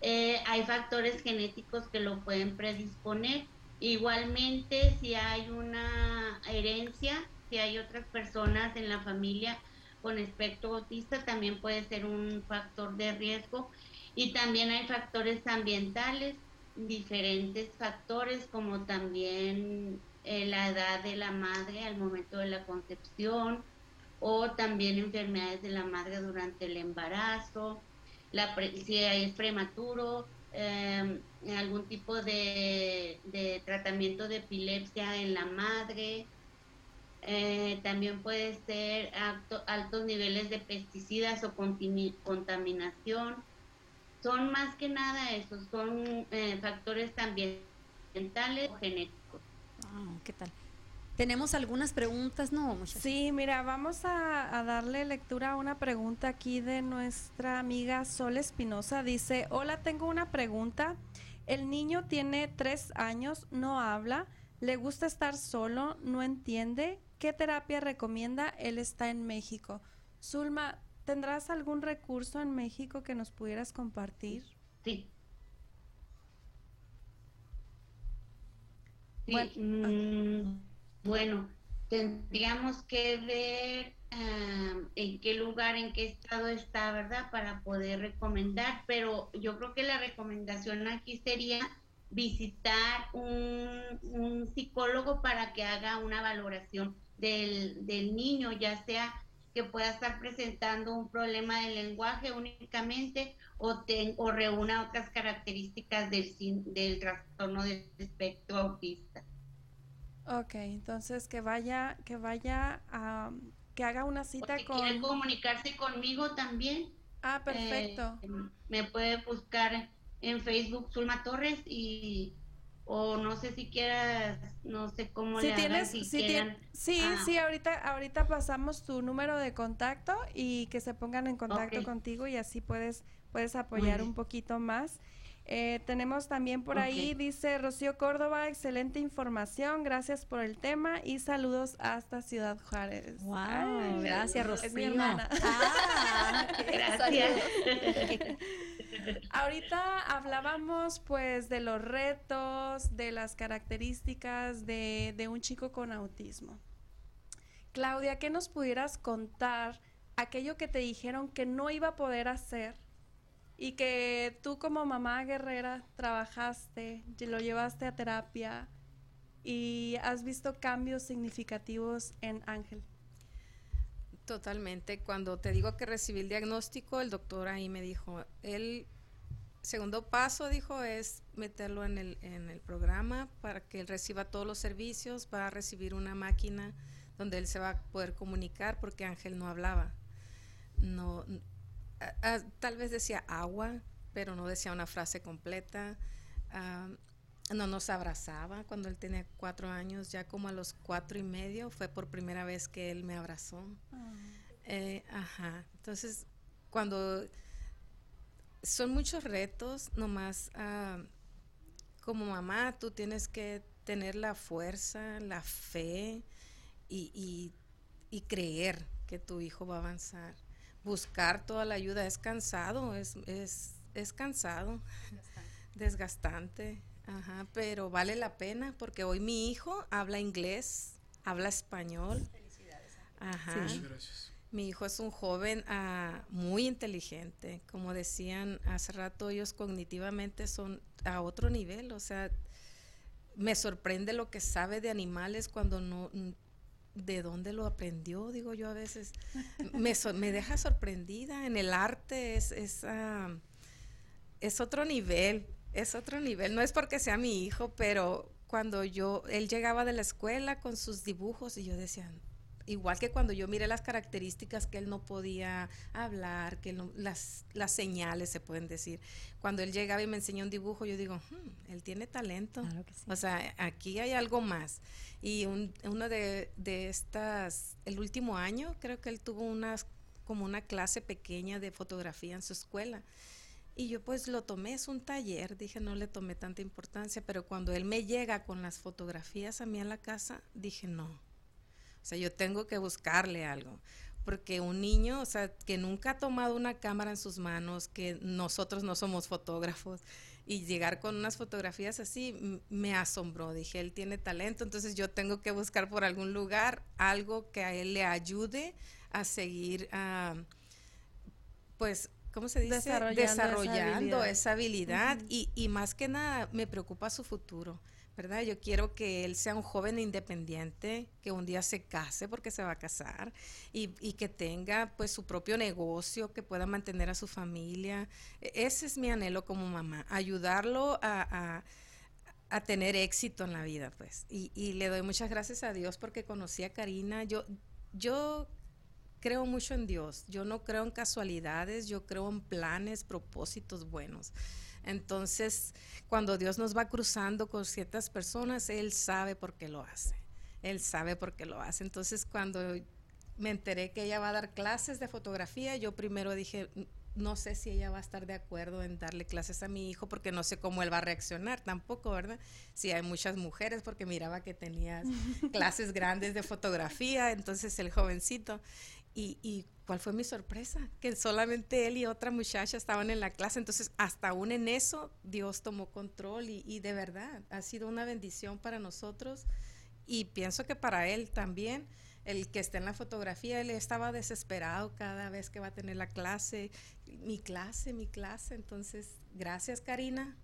eh, hay factores genéticos que lo pueden predisponer. Igualmente, si hay una herencia, si hay otras personas en la familia con espectro autista, también puede ser un factor de riesgo. Y también hay factores ambientales, diferentes factores como también eh, la edad de la madre al momento de la concepción o también enfermedades de la madre durante el embarazo, la si es prematuro, em, algún tipo de, tratamiento de epilepsia en la madre, eh, también puede ser altos niveles de pesticidas o contaminación son más que nada esos, son eh, factores también ambientales o genéticos. Ah, ¿Qué tal? Tenemos algunas preguntas, ¿no? Sí, mira, vamos a, darle lectura a una pregunta aquí de nuestra amiga Sol Espinosa. Dice, hola, tengo una pregunta. El niño tiene tres años, no habla, le gusta estar solo, no entiende. ¿Qué terapia recomienda? Él está en México. Zulma, ¿Tendrás algún recurso en México que nos pudieras compartir? Sí. Mm, bueno, tendríamos que ver en qué lugar, en qué estado está, ¿verdad? Para poder recomendar, pero yo creo que la recomendación aquí sería visitar un, psicólogo para que haga una valoración del, del niño, ya sea que pueda estar presentando un problema de lenguaje únicamente o, o reúna otras características del, del trastorno del espectro autista. Ok, entonces que vaya, que vaya a, que haga una cita con... Quiere comunicarse conmigo también. Ah, perfecto. Eh, me puede buscar en Facebook Zulma Torres y o no sé si quieras, no sé cómo si le tienes, si, Sí, ah. sí, ahorita, ahorita pasamos tu número de contacto y que se pongan en contacto contigo y así puedes, puedes apoyar un poquito más. Eh, tenemos también por ahí, dice Rocío Córdoba, excelente información, gracias por el tema y saludos hasta Ciudad Juárez. Wow, gracias Rocío. Es mi hermana. Ah, gracias. Ahorita hablábamos pues de los retos, de las características de, de un chico con autismo. Claudia, ¿qué nos pudieras contar aquello que te dijeron que no iba a poder hacer y que tú como mamá guerrera trabajaste, lo llevaste a terapia y has visto cambios significativos en Ángel? Totalmente. Cuando te digo que recibí el diagnóstico, el doctor ahí me dijo, el segundo paso, dijo, es meterlo en el, en el programa para que él reciba todos los servicios, va a recibir una máquina donde él se va a poder comunicar porque Ángel no hablaba. No, tal vez decía agua, pero no decía una frase completa. no nos abrazaba cuando él tenía cuatro años, ya como a los cuatro y medio fue por primera vez que él me abrazó. Ah. Eh, ajá, entonces cuando son muchos retos, nomás como mamá tú tienes que tener la fuerza, la fe y, y creer que tu hijo va a avanzar buscar toda la ayuda es cansado, es, es, es cansado, desgastante, Ajá, pero vale la pena porque hoy mi hijo habla inglés, habla español. Felicidades. Ajá. gracias. Mi hijo es un joven uh, muy inteligente, como decían hace rato, ellos cognitivamente son a otro nivel, o sea, me sorprende lo que sabe de animales cuando no de dónde lo aprendió, digo yo a veces. Me, me deja sorprendida. En el arte es, es, ah, es otro nivel, es otro nivel. No es porque sea mi hijo, pero cuando yo, él llegaba de la escuela con sus dibujos y yo decía, igual que cuando yo miré las características que él no podía hablar, que las, las señales se pueden decir. Cuando él llegaba y me enseñó un dibujo, yo digo, hmm, él tiene talento. O sea, aquí hay algo más. Y uno de, de estas, el último año, creo que él tuvo una, como una clase pequeña de fotografía en su escuela. Y yo pues lo tomé, es un taller, dije no le tomé tanta importancia, pero cuando él me llega con las fotografías a mí en la casa, dije no, o sea, yo tengo que buscarle algo. Porque un niño, o sea, que nunca ha tomado una cámara en sus manos, que nosotros no somos fotógrafos, y llegar con unas fotografías así me asombró. Dije, él tiene talento, entonces yo tengo que buscar por algún lugar algo que a él le ayude a seguir, uh, pues, ¿cómo se dice? Desarrollando, esa habilidad, y, y más que nada me preocupa su futuro ¿verdad? Yo quiero que él sea un joven independiente, que un día se case porque se va a casar y, que tenga pues su propio negocio, que pueda mantener a su familia. E, ese es mi anhelo como mamá, ayudarlo a, tener éxito en la vida, pues. Y, le doy muchas gracias a Dios porque conocí a Karina. Yo, yo creo mucho en Dios, yo no creo en casualidades, yo creo en planes, propósitos buenos. Entonces, cuando Dios nos va cruzando con ciertas personas, Él sabe por qué lo hace. Él sabe por qué lo hace. Entonces, cuando me enteré que ella va a dar clases de fotografía, yo primero dije, no sé si ella va a estar de acuerdo en darle clases a mi hijo porque no sé cómo él va a reaccionar tampoco, ¿verdad? Si hay muchas mujeres porque miraba que tenías clases grandes de fotografía, entonces el jovencito y, y, cuál fue mi sorpresa, que solamente él y otra muchacha estaban en la clase, entonces hasta aún en eso Dios tomó control y, y de verdad ha sido una bendición para nosotros y pienso que para él también el que está en la fotografía, él estaba desesperado cada vez que va a tener la clase, mi clase, mi clase. Entonces, gracias Karina.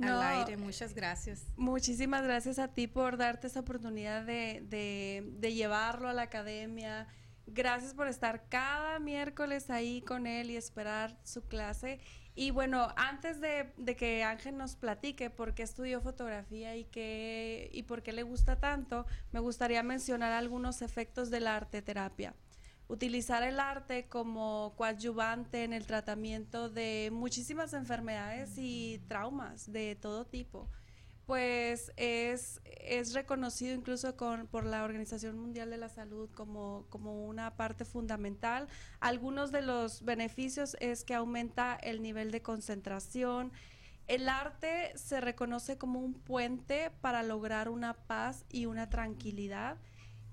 al aire, muchas gracias. Muchísimas gracias a ti por darte esa oportunidad de, de, de llevarlo a la academia, Gracias por estar cada miércoles ahí con él y esperar su clase. Y bueno, antes de, que Ángel nos platique por qué estudió fotografía y, qué, y por qué le gusta tanto, me gustaría mencionar algunos efectos de la arte terapia. Utilizar el arte como coadyuvante en el tratamiento de muchísimas enfermedades y traumas de todo tipo pues es, es reconocido incluso con, por la Organización Mundial de la Salud como, como una parte fundamental. Algunos de los beneficios es que aumenta el nivel de concentración. El arte se reconoce como un puente para lograr una paz y una tranquilidad.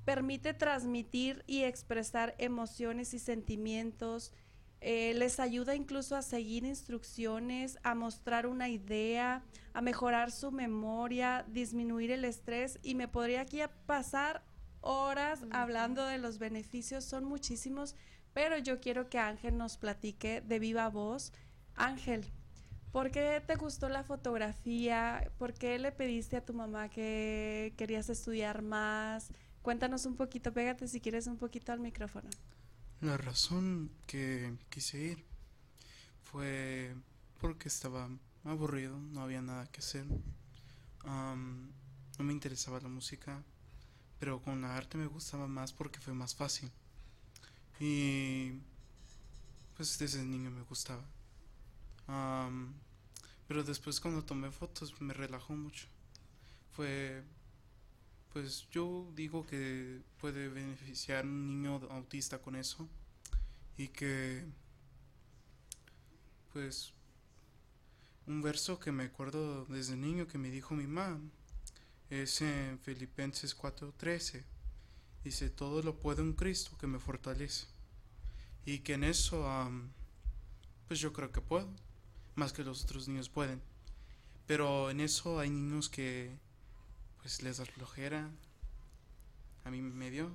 Permite transmitir y expresar emociones y sentimientos eh, les ayuda incluso a seguir instrucciones, a mostrar una idea, a mejorar su memoria, disminuir el estrés y me podría aquí pasar horas hablando de los beneficios, son muchísimos, pero yo quiero que Ángel nos platique de viva voz. Ángel, ¿por qué te gustó la fotografía? ¿Por qué le pediste a tu mamá que querías estudiar más? Cuéntanos un poquito, pégate si quieres un poquito al micrófono. La razón que quise ir fue porque estaba aburrido, no había nada que hacer. no me interesaba la música, pero con la arte me gustaba más porque fue más fácil. Y pues desde niño me gustaba. pero después cuando tomé fotos me relajó mucho. Fue, pues yo digo que puede beneficiar un niño autista con eso y que, pues, un verso que me acuerdo desde niño que me dijo mi mamá es en Filipenses 4:13. Dice, todo lo puedo en Cristo que me fortalece. Y que en eso, pues yo creo que puedo, más que los otros niños pueden. Pero en eso hay niños que, pues les da flojera. A mí me dio.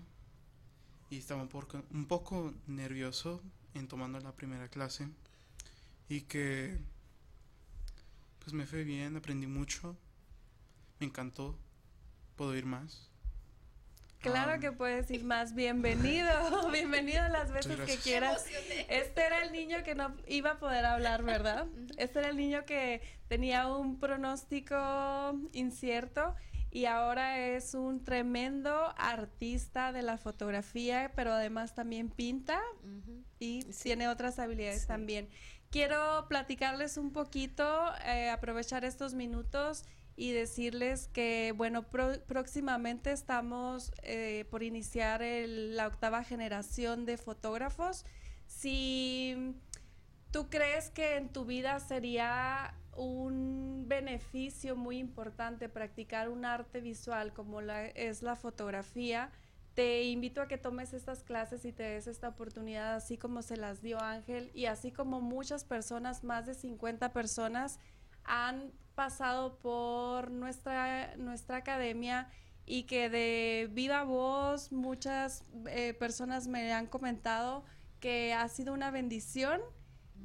Y estaba un poco, un poco nervioso en tomando la primera clase. Y que, pues me fue bien, aprendí mucho. Me encantó. ¿Puedo ir más? Claro que puedes ir más. Bienvenido, bienvenido las veces que quieras. Este era el niño que no iba a poder hablar, ¿verdad? Este era el niño que tenía un pronóstico incierto y ahora es un tremendo artista de la fotografía, pero además también pinta y tiene otras habilidades también. Quiero platicarles un poquito, eh, aprovechar estos minutos y decirles que, bueno, próximamente estamos eh, por iniciar la octava generación de fotógrafos. Si tú crees que en tu vida sería un beneficio muy importante practicar un arte visual como la, es la fotografía, te invito a que tomes estas clases y te des esta oportunidad, así como se las dio Ángel y así como muchas personas, más de 50 personas, han pasado por nuestra, nuestra academia y que de viva voz muchas eh, personas me han comentado que ha sido una bendición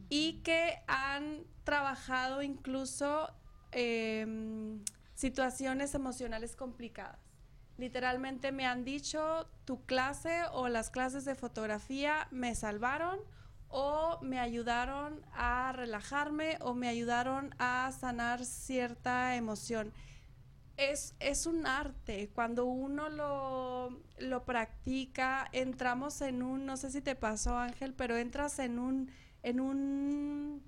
y que han trabajado incluso em, situaciones emocionales complicadas. Literalmente me han dicho, tu clase o las clases de fotografía me salvaron o me ayudaron a relajarme o me ayudaron a sanar cierta emoción. Es, es un arte, cuando uno lo, lo, practica, entramos en un, no sé si te pasó Ángel, pero entras en un, en un,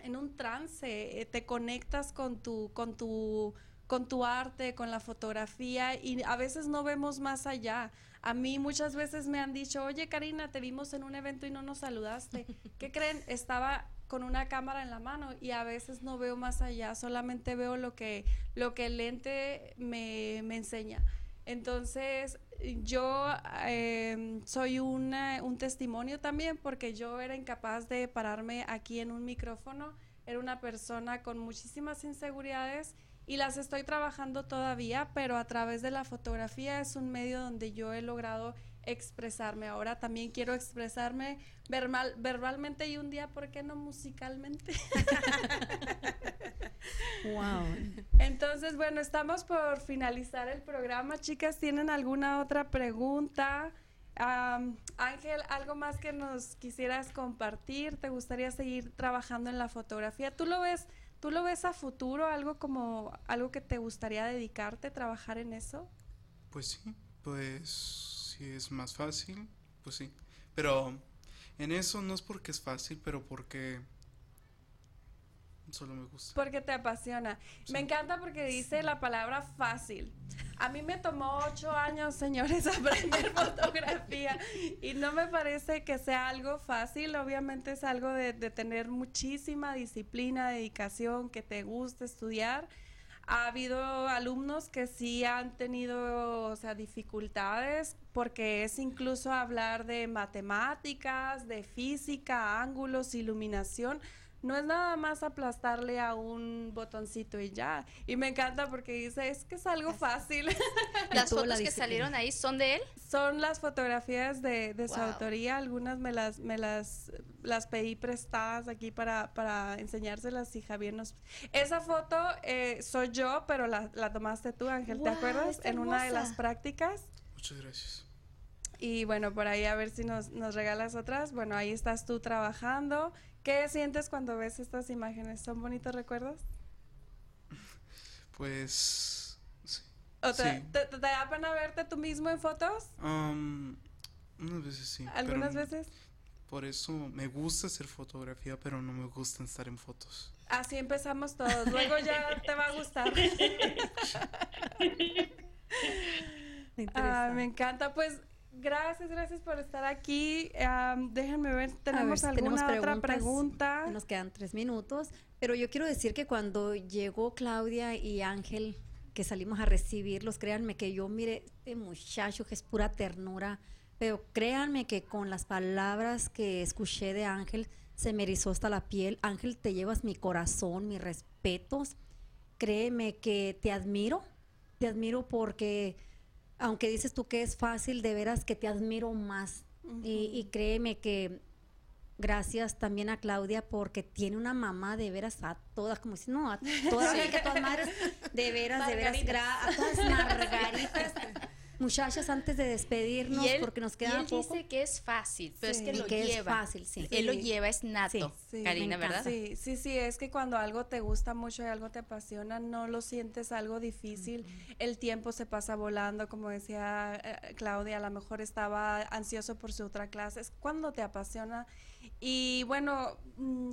en un trance, eh, te conectas con tu, con tu, con tu arte, con la fotografía y a veces no vemos más allá. A mí muchas veces me han dicho, oye Karina, te vimos en un evento y no nos saludaste. ¿Qué creen? Estaba con una cámara en la mano y a veces no veo más allá, solamente veo lo que, lo que el lente me, enseña. Entonces, yo em, soy una, un testimonio también porque yo era incapaz de pararme aquí en un micrófono, era una persona con muchísimas inseguridades y las estoy trabajando todavía, pero a través de la fotografía es un medio donde yo he logrado expresarme. Ahora también quiero expresarme verbal, verbalmente y un día, ¿por qué no musicalmente? wow. Entonces, bueno, estamos por finalizar el programa. Chicas, ¿tienen alguna otra pregunta? Ángel, ¿algo más que nos quisieras compartir? ¿Te gustaría seguir trabajando en la fotografía? ¿Tú lo ves ¿Tú lo ves a futuro, algo como algo que te gustaría dedicarte, trabajar en eso? Pues sí, pues si es más fácil, pues sí. Pero en eso no es porque es fácil, pero porque Solo me gusta. Porque te apasiona. Me encanta porque dice la palabra fácil. A mí me tomó ocho años, señores, aprender fotografía y no me parece que sea algo fácil. Obviamente es algo de, tener muchísima disciplina, dedicación, que te guste estudiar. Ha habido alumnos que sí han tenido, o sea, dificultades porque es incluso hablar de matemáticas, de física, ángulos, iluminación no es nada más aplastarle a un botoncito y ya. Y me encanta porque dice, es que es algo fácil. ¿Las fotos que salieron ahí son de él? Son las fotografías de, su autoría. Algunas me las, me las, las pedí prestadas aquí para, para enseñárselas y Javier nos... Esa foto eh, soy yo, pero la, tomaste tú, Ángel, ¿te acuerdas? En una de las prácticas. Muchas gracias. Y bueno, por ahí a ver si nos, nos regalas otras. Bueno, ahí estás tú trabajando. ¿Qué sientes cuando ves estas imágenes? ¿Son bonitos recuerdos? Pues... Sí. te, da pena verte tú mismo en fotos? Um, unas veces sí. ¿Algunas veces? Por eso me gusta hacer fotografía, pero no me gusta estar en fotos. Así empezamos todos. Luego ya te va a gustar. ah, me encanta. Pues Gracias, gracias por estar aquí. déjenme ver, tenemos alguna otra pregunta. Nos quedan tres minutos, pero yo quiero decir que cuando llegó Claudia y Ángel, que salimos a recibirlos, créanme que yo mire este muchacho que es pura ternura, pero créanme que con las palabras que escuché de Ángel se me erizó hasta la piel. Ángel, te llevas mi corazón, mis respetos. Créeme que te admiro, te admiro porque aunque dices tú que es fácil, de veras que te admiro más. y, créeme que gracias también a Claudia porque tiene una mamá de veras a todas, como si no, a todas, que todas madres, de veras, de veras, a todas margaritas. Muchachas, antes de despedirnos, porque nos queda y él dice que es fácil, pero es que lo lleva. Es fácil, sí. Él lo lleva, es nato, Karina, ¿verdad? Sí, sí, sí, es que cuando algo te gusta mucho y algo te apasiona, no lo sientes algo difícil. El tiempo se pasa volando, como decía eh, Claudia, a lo mejor estaba ansioso por su otra clase. Es cuando te apasiona. Y bueno, mm,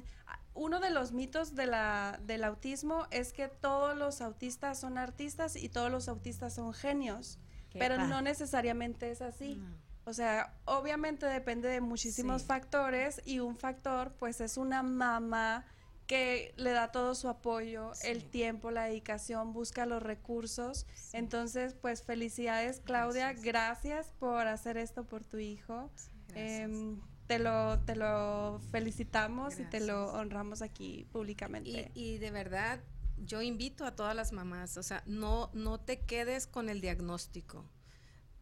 uno de los mitos de la, del autismo es que todos los autistas son artistas y todos los autistas son genios pero no necesariamente es así. O sea, obviamente depende de muchísimos factores y un factor pues es una mamá que le da todo su apoyo, el tiempo, la dedicación, busca los recursos. Entonces, pues felicidades Claudia, gracias. por hacer esto por tu hijo. Em, te lo, te lo felicitamos y te lo honramos aquí públicamente. Y, y, de verdad, yo invito a todas las mamás, o sea, no, no te quedes con el diagnóstico.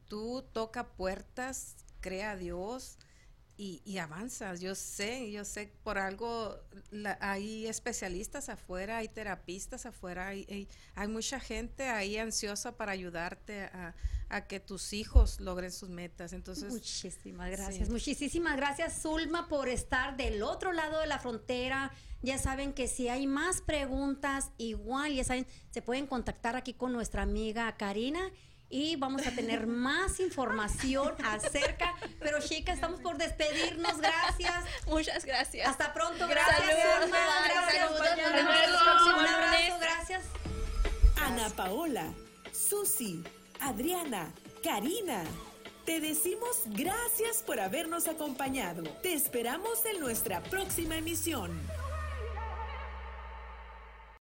Tú toca puertas, crea a Dios y, y avanzas. Yo sé, yo sé, por algo hay especialistas afuera, hay terapistas afuera, hay, hay, mucha gente ahí ansiosa para ayudarte a, que tus hijos logren sus metas. Entonces, muchísimas gracias. Muchísimas gracias, Zulma, por estar del otro lado de la frontera ya saben que si hay más preguntas, igual, ya saben, se pueden contactar aquí con nuestra amiga Karina y vamos a tener más información acerca. Pero chicas, estamos por despedirnos. Gracias. Muchas gracias. Hasta pronto. Gracias. Un abrazo. Gracias. Ana Paola, Susi, Adriana, Karina. Te decimos gracias por habernos acompañado. Te esperamos en nuestra próxima emisión.